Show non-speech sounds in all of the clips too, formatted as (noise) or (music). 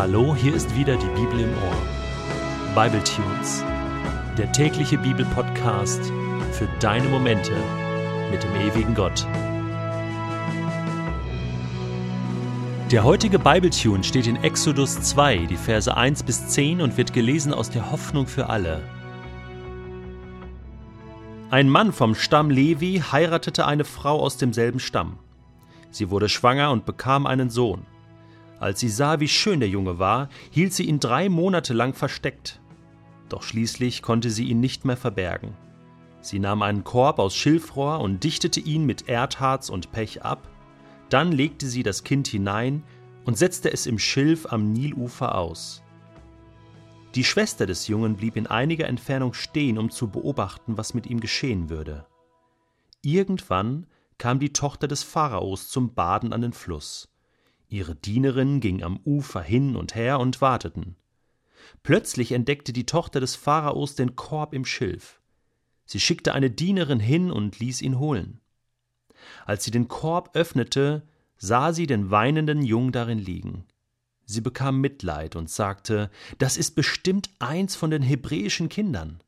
Hallo, hier ist wieder die Bibel im Ohr. Bible Tunes, der tägliche Bibelpodcast für deine Momente mit dem ewigen Gott. Der heutige Bible Tune steht in Exodus 2, die Verse 1 bis 10 und wird gelesen aus der Hoffnung für alle. Ein Mann vom Stamm Levi heiratete eine Frau aus demselben Stamm. Sie wurde schwanger und bekam einen Sohn. Als sie sah, wie schön der Junge war, hielt sie ihn drei Monate lang versteckt. Doch schließlich konnte sie ihn nicht mehr verbergen. Sie nahm einen Korb aus Schilfrohr und dichtete ihn mit Erdharz und Pech ab. Dann legte sie das Kind hinein und setzte es im Schilf am Nilufer aus. Die Schwester des Jungen blieb in einiger Entfernung stehen, um zu beobachten, was mit ihm geschehen würde. Irgendwann kam die Tochter des Pharaos zum Baden an den Fluss. Ihre Dienerinnen gingen am Ufer hin und her und warteten. Plötzlich entdeckte die Tochter des Pharaos den Korb im Schilf. Sie schickte eine Dienerin hin und ließ ihn holen. Als sie den Korb öffnete, sah sie den weinenden Jungen darin liegen. Sie bekam Mitleid und sagte, das ist bestimmt eins von den hebräischen Kindern.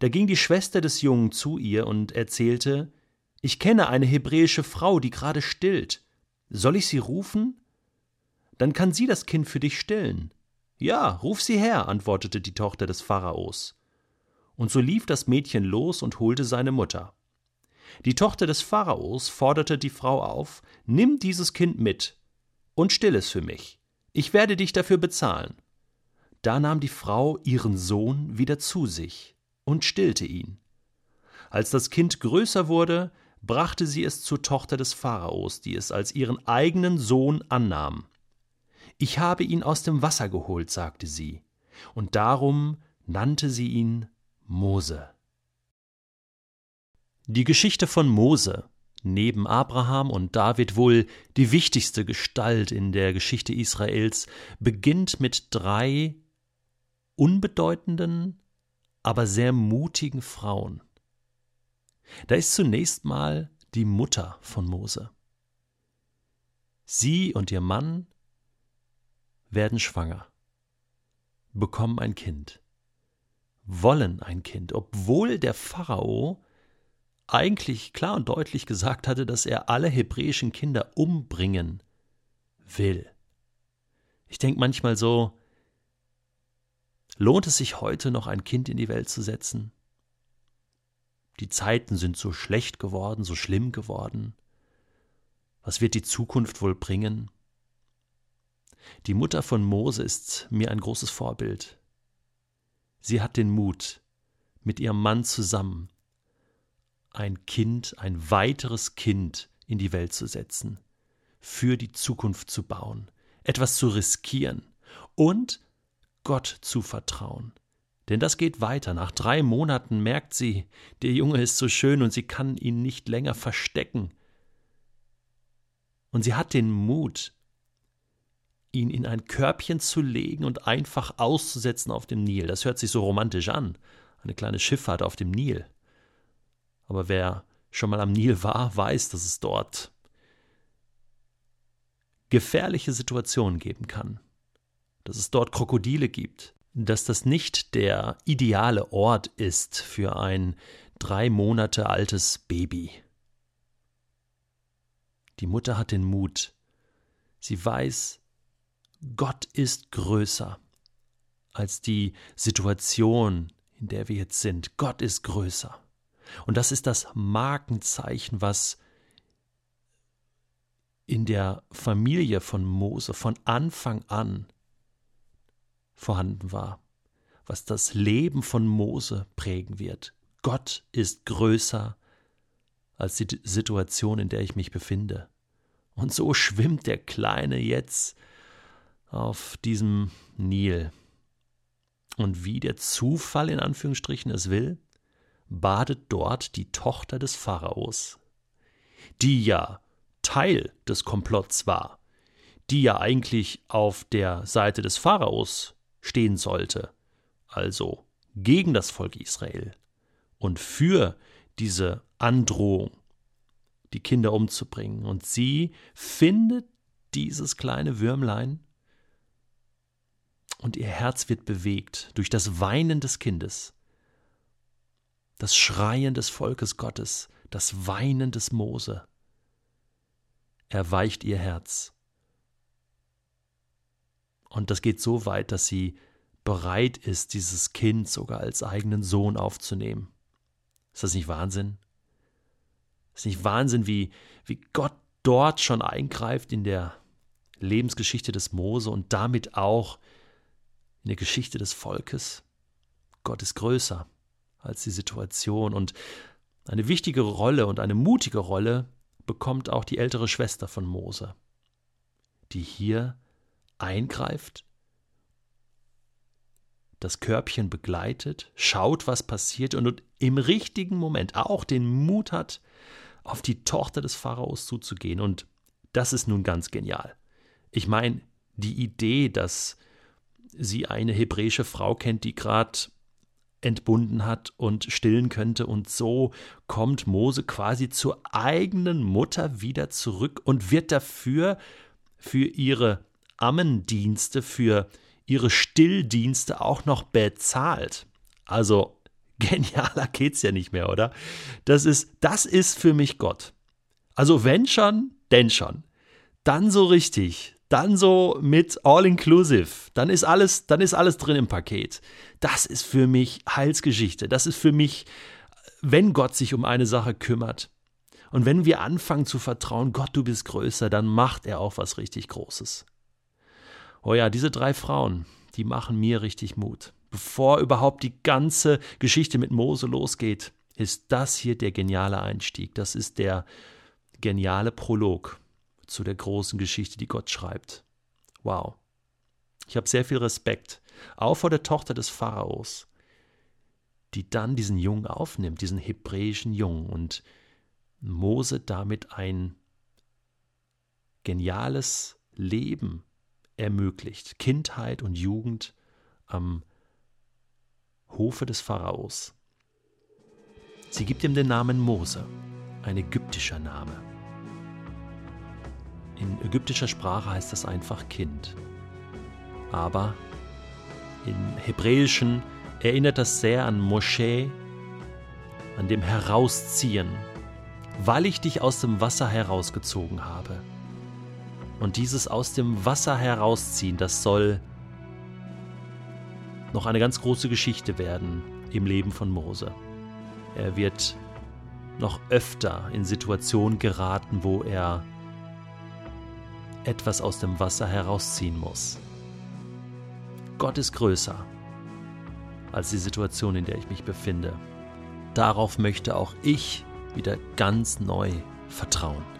Da ging die Schwester des Jungen zu ihr und erzählte, ich kenne eine hebräische Frau, die gerade stillt. Soll ich sie rufen? Dann kann sie das Kind für dich stillen. Ja, ruf sie her, antwortete die Tochter des Pharaos. Und so lief das Mädchen los und holte seine Mutter. Die Tochter des Pharaos forderte die Frau auf, nimm dieses Kind mit und still es für mich. Ich werde dich dafür bezahlen. Da nahm die Frau ihren Sohn wieder zu sich und stillte ihn. Als das Kind größer wurde, brachte sie es zur Tochter des Pharaos, die es als ihren eigenen Sohn annahm. Ich habe ihn aus dem Wasser geholt, sagte sie, und darum nannte sie ihn Mose. Die Geschichte von Mose, neben Abraham und David wohl die wichtigste Gestalt in der Geschichte Israels, beginnt mit drei unbedeutenden, aber sehr mutigen Frauen. Da ist zunächst mal die Mutter von Mose. Sie und ihr Mann werden schwanger, bekommen ein Kind, wollen ein Kind, obwohl der Pharao eigentlich klar und deutlich gesagt hatte, dass er alle hebräischen Kinder umbringen will. Ich denke manchmal so, lohnt es sich heute noch ein Kind in die Welt zu setzen? Die Zeiten sind so schlecht geworden, so schlimm geworden. Was wird die Zukunft wohl bringen? Die Mutter von Mose ist mir ein großes Vorbild. Sie hat den Mut, mit ihrem Mann zusammen ein Kind, ein weiteres Kind in die Welt zu setzen, für die Zukunft zu bauen, etwas zu riskieren und Gott zu vertrauen, denn das geht weiter. Nach drei Monaten merkt sie, der Junge ist so schön und sie kann ihn nicht länger verstecken. Und sie hat den Mut, ihn in ein Körbchen zu legen und einfach auszusetzen auf dem Nil. Das hört sich so romantisch an. Eine kleine Schifffahrt auf dem Nil. Aber wer schon mal am Nil war, weiß, dass es dort gefährliche Situationen geben kann. Dass es dort Krokodile gibt, dass das nicht der ideale Ort ist für ein drei Monate altes Baby. Die Mutter hat den Mut. Sie weiß, Gott ist größer als die Situation, in der wir jetzt sind. Gott ist größer. Und das ist das Markenzeichen, was in der Familie von Mose von Anfang an vorhanden war, was das Leben von Mose prägen wird. Gott ist größer als die Situation, in der ich mich befinde. Und so schwimmt der Kleine jetzt auf diesem Nil. Und wie der Zufall in Anführungsstrichen es will, badet dort die Tochter des Pharaos, die ja Teil des Komplotts war, die ja eigentlich auf der Seite des Pharaos stehen sollte, also gegen das Volk Israel und für diese Androhung, die Kinder umzubringen. Und sie findet dieses kleine Würmlein Und ihr Herz wird bewegt durch das Weinen des Kindes, das Schreien des Volkes Gottes, das Weinen des Mose. Erweicht ihr Herz. Und das geht so weit, dass sie bereit ist, dieses Kind sogar als eigenen Sohn aufzunehmen. Ist das nicht Wahnsinn? Ist nicht Wahnsinn, wie, wie Gott dort schon eingreift in der Lebensgeschichte des Mose und damit auch in der Geschichte des Volkes? Gott ist größer als die Situation und eine wichtige Rolle und eine mutige Rolle bekommt auch die ältere Schwester von Mose, die hier eingreift, das Körbchen begleitet, schaut, was passiert und im richtigen Moment auch den Mut hat, auf die Tochter des Pharaos zuzugehen. Und das ist nun ganz genial. Ich meine, die Idee, dass sie eine hebräische Frau kennt, die gerade entbunden hat und stillen könnte, und so kommt Mose quasi zur eigenen Mutter wieder zurück und wird dafür für ihre Ammendienste, für ihre Stilldienste auch noch bezahlt. Also (laughs) Genialer geht's ja nicht mehr, oder? Das ist, das ist für mich Gott. Also wenn schon, denn schon. Dann so richtig, dann so mit All-Inclusive, dann ist alles, dann ist alles drin im Paket. Das ist für mich Heilsgeschichte. Das ist für mich, wenn Gott sich um eine Sache kümmert. Und wenn wir anfangen zu vertrauen, Gott, du bist größer, dann macht er auch was richtig Großes. Oh ja, diese drei Frauen, die machen mir richtig Mut bevor überhaupt die ganze Geschichte mit Mose losgeht, ist das hier der geniale Einstieg. Das ist der geniale Prolog zu der großen Geschichte, die Gott schreibt. Wow. Ich habe sehr viel Respekt, auch vor der Tochter des Pharaos, die dann diesen Jungen aufnimmt, diesen hebräischen Jungen, und Mose damit ein geniales Leben ermöglicht, Kindheit und Jugend am Hofe des Pharaos. Sie gibt ihm den Namen Mose, ein ägyptischer Name. In ägyptischer Sprache heißt das einfach Kind. Aber im Hebräischen erinnert das sehr an Moschee, an dem Herausziehen, weil ich dich aus dem Wasser herausgezogen habe. Und dieses aus dem Wasser herausziehen, das soll noch eine ganz große Geschichte werden im Leben von Mose. Er wird noch öfter in Situationen geraten, wo er etwas aus dem Wasser herausziehen muss. Gott ist größer als die Situation, in der ich mich befinde. Darauf möchte auch ich wieder ganz neu vertrauen.